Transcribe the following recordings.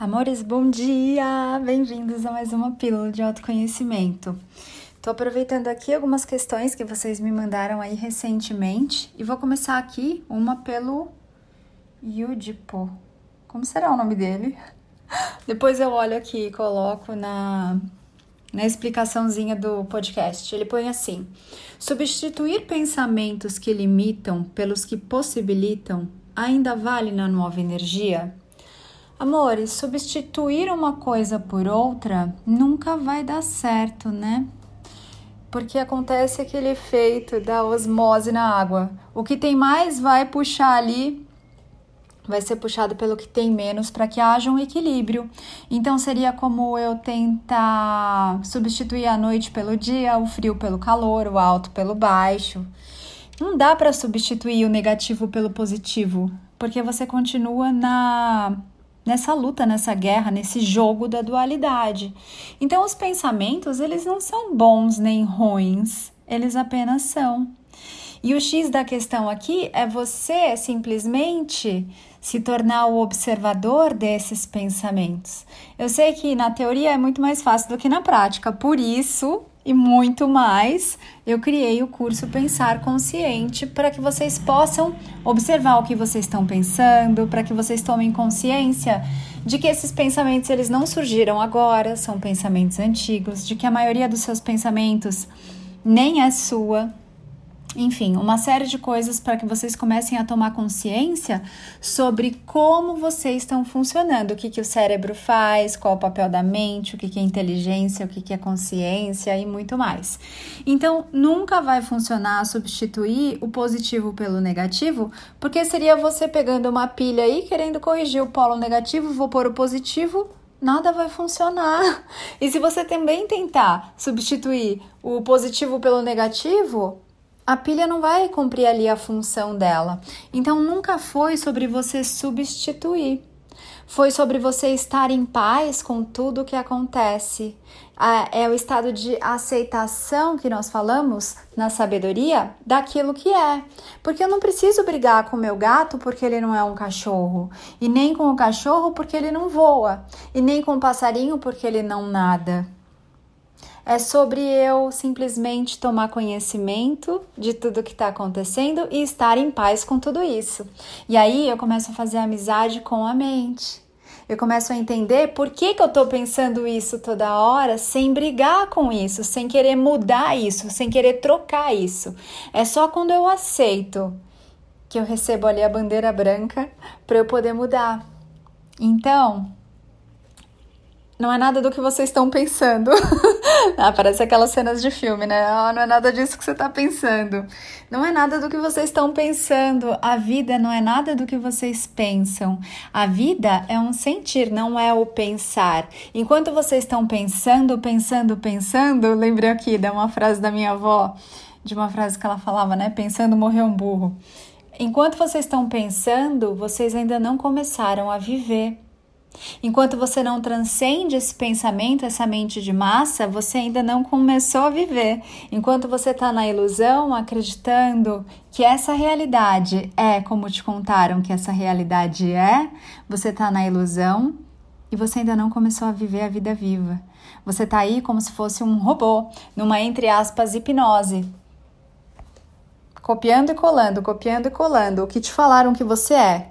Amores, bom dia! Bem-vindos a mais uma pílula de autoconhecimento. Tô aproveitando aqui algumas questões que vocês me mandaram aí recentemente e vou começar aqui uma pelo Yudipo. Como será o nome dele? Depois eu olho aqui e coloco na, na explicaçãozinha do podcast. Ele põe assim: substituir pensamentos que limitam pelos que possibilitam ainda vale na nova energia? Amores, substituir uma coisa por outra nunca vai dar certo, né? Porque acontece aquele efeito da osmose na água. O que tem mais vai puxar ali, vai ser puxado pelo que tem menos para que haja um equilíbrio. Então seria como eu tentar substituir a noite pelo dia, o frio pelo calor, o alto pelo baixo. Não dá para substituir o negativo pelo positivo, porque você continua na nessa luta, nessa guerra, nesse jogo da dualidade. Então os pensamentos, eles não são bons nem ruins, eles apenas são. E o X da questão aqui é você simplesmente se tornar o observador desses pensamentos. Eu sei que na teoria é muito mais fácil do que na prática, por isso e muito mais, eu criei o curso Pensar Consciente para que vocês possam observar o que vocês estão pensando, para que vocês tomem consciência de que esses pensamentos eles não surgiram agora, são pensamentos antigos, de que a maioria dos seus pensamentos nem é sua, enfim, uma série de coisas para que vocês comecem a tomar consciência sobre como vocês estão funcionando, o que, que o cérebro faz, qual o papel da mente, o que, que é inteligência, o que, que é consciência e muito mais. Então, nunca vai funcionar substituir o positivo pelo negativo, porque seria você pegando uma pilha aí, querendo corrigir o polo negativo, vou pôr o positivo, nada vai funcionar. E se você também tentar substituir o positivo pelo negativo, a pilha não vai cumprir ali a função dela. Então nunca foi sobre você substituir. Foi sobre você estar em paz com tudo o que acontece. É o estado de aceitação que nós falamos na sabedoria daquilo que é. Porque eu não preciso brigar com o meu gato porque ele não é um cachorro, e nem com o cachorro porque ele não voa, e nem com o passarinho porque ele não nada é sobre eu simplesmente tomar conhecimento de tudo que está acontecendo e estar em paz com tudo isso. E aí eu começo a fazer amizade com a mente. Eu começo a entender por que, que eu estou pensando isso toda hora sem brigar com isso, sem querer mudar isso, sem querer trocar isso. É só quando eu aceito que eu recebo ali a bandeira branca para eu poder mudar. Então, não é nada do que vocês estão pensando. ah, parece aquelas cenas de filme, né? Ah, não é nada disso que você está pensando. Não é nada do que vocês estão pensando. A vida não é nada do que vocês pensam. A vida é um sentir, não é o pensar. Enquanto vocês estão pensando, pensando, pensando, lembrei aqui de uma frase da minha avó, de uma frase que ela falava, né? Pensando morreu um burro. Enquanto vocês estão pensando, vocês ainda não começaram a viver. Enquanto você não transcende esse pensamento, essa mente de massa, você ainda não começou a viver. Enquanto você está na ilusão, acreditando que essa realidade é como te contaram que essa realidade é, você está na ilusão e você ainda não começou a viver a vida viva. Você está aí como se fosse um robô, numa entre aspas hipnose. Copiando e colando, copiando e colando o que te falaram que você é,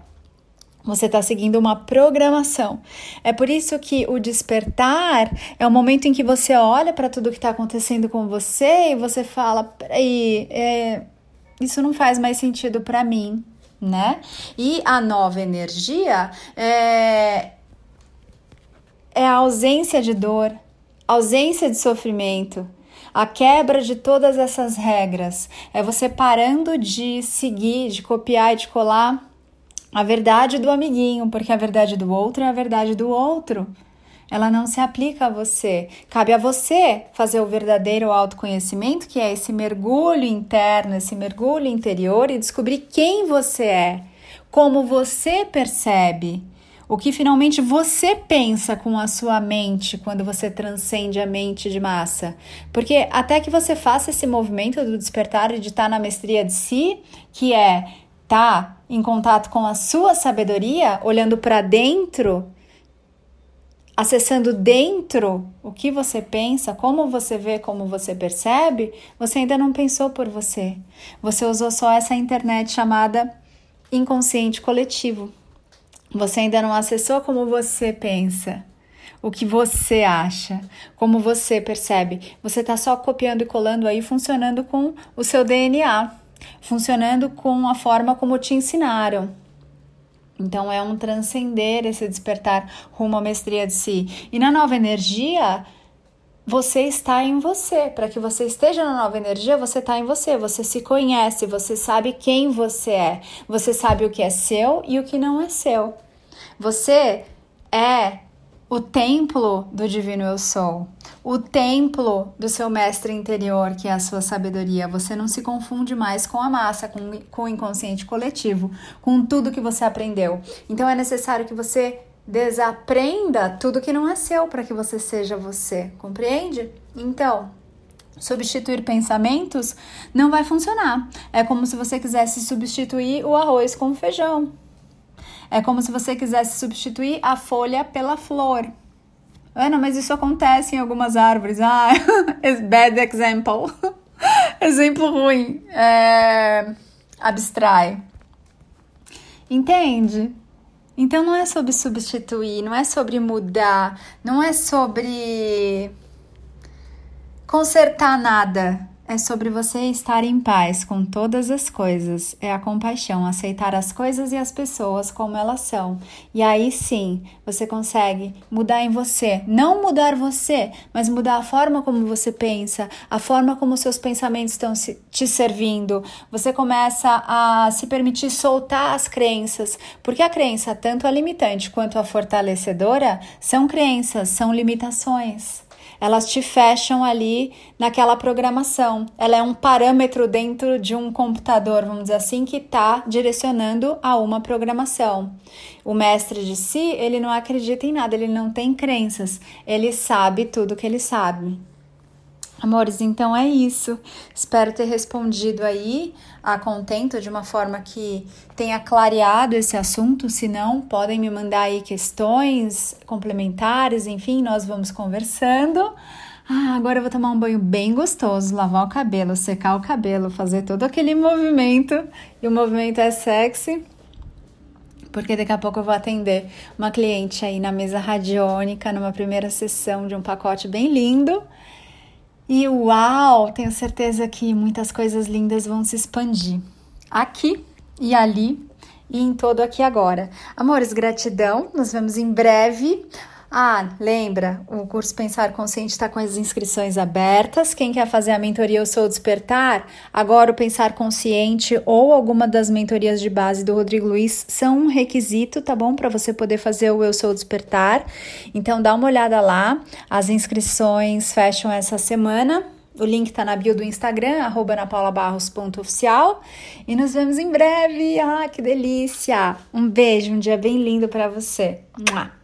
você está seguindo uma programação. É por isso que o despertar é o momento em que você olha para tudo que está acontecendo com você e você fala: peraí, é, isso não faz mais sentido para mim, né? E a nova energia é, é a ausência de dor, ausência de sofrimento. A quebra de todas essas regras é você parando de seguir, de copiar e de colar a verdade do amiguinho, porque a verdade do outro é a verdade do outro. Ela não se aplica a você. Cabe a você fazer o verdadeiro autoconhecimento, que é esse mergulho interno, esse mergulho interior e descobrir quem você é, como você percebe, o que finalmente você pensa com a sua mente quando você transcende a mente de massa. Porque até que você faça esse movimento do despertar e de estar na mestria de si, que é tá em contato com a sua sabedoria, olhando para dentro, acessando dentro o que você pensa, como você vê, como você percebe, você ainda não pensou por você. Você usou só essa internet chamada inconsciente coletivo. Você ainda não acessou como você pensa, o que você acha, como você percebe. Você está só copiando e colando aí, funcionando com o seu DNA, funcionando com a forma como te ensinaram. Então é um transcender esse despertar rumo à mestria de si. E na nova energia, você está em você. Para que você esteja na nova energia, você está em você. Você se conhece, você sabe quem você é. Você sabe o que é seu e o que não é seu. Você é o templo do divino eu sou, o templo do seu mestre interior, que é a sua sabedoria. Você não se confunde mais com a massa, com, com o inconsciente coletivo, com tudo que você aprendeu. Então é necessário que você desaprenda tudo que não é seu para que você seja você, compreende? Então, substituir pensamentos não vai funcionar. É como se você quisesse substituir o arroz com o feijão. É como se você quisesse substituir a folha pela flor. Ana, mas isso acontece em algumas árvores. Ah, bad example. Exemplo ruim. É... Abstrai. Entende? Então não é sobre substituir, não é sobre mudar, não é sobre consertar nada é sobre você estar em paz com todas as coisas. É a compaixão, aceitar as coisas e as pessoas como elas são. E aí sim, você consegue mudar em você. Não mudar você, mas mudar a forma como você pensa, a forma como seus pensamentos estão te servindo. Você começa a se permitir soltar as crenças, porque a crença, tanto a limitante quanto a fortalecedora, são crenças, são limitações elas te fecham ali naquela programação. Ela é um parâmetro dentro de um computador, vamos dizer assim, que está direcionando a uma programação. O mestre de si, ele não acredita em nada, ele não tem crenças, ele sabe tudo que ele sabe. Amores, então é isso. Espero ter respondido aí a contento de uma forma que tenha clareado esse assunto. Se não, podem me mandar aí questões complementares, enfim, nós vamos conversando. Ah, agora eu vou tomar um banho bem gostoso, lavar o cabelo, secar o cabelo, fazer todo aquele movimento. E o movimento é sexy, porque daqui a pouco eu vou atender uma cliente aí na mesa radiônica, numa primeira sessão de um pacote bem lindo. E uau, tenho certeza que muitas coisas lindas vão se expandir aqui e ali e em todo aqui agora. Amores, gratidão. Nos vemos em breve. Ah, lembra, o curso Pensar Consciente está com as inscrições abertas. Quem quer fazer a mentoria Eu Sou Despertar, agora o Pensar Consciente ou alguma das mentorias de base do Rodrigo Luiz são um requisito, tá bom? Para você poder fazer o Eu Sou Despertar. Então dá uma olhada lá. As inscrições fecham essa semana. O link tá na bio do Instagram, napaulabarros.oficial. E nos vemos em breve. Ah, que delícia! Um beijo, um dia bem lindo para você. Mua.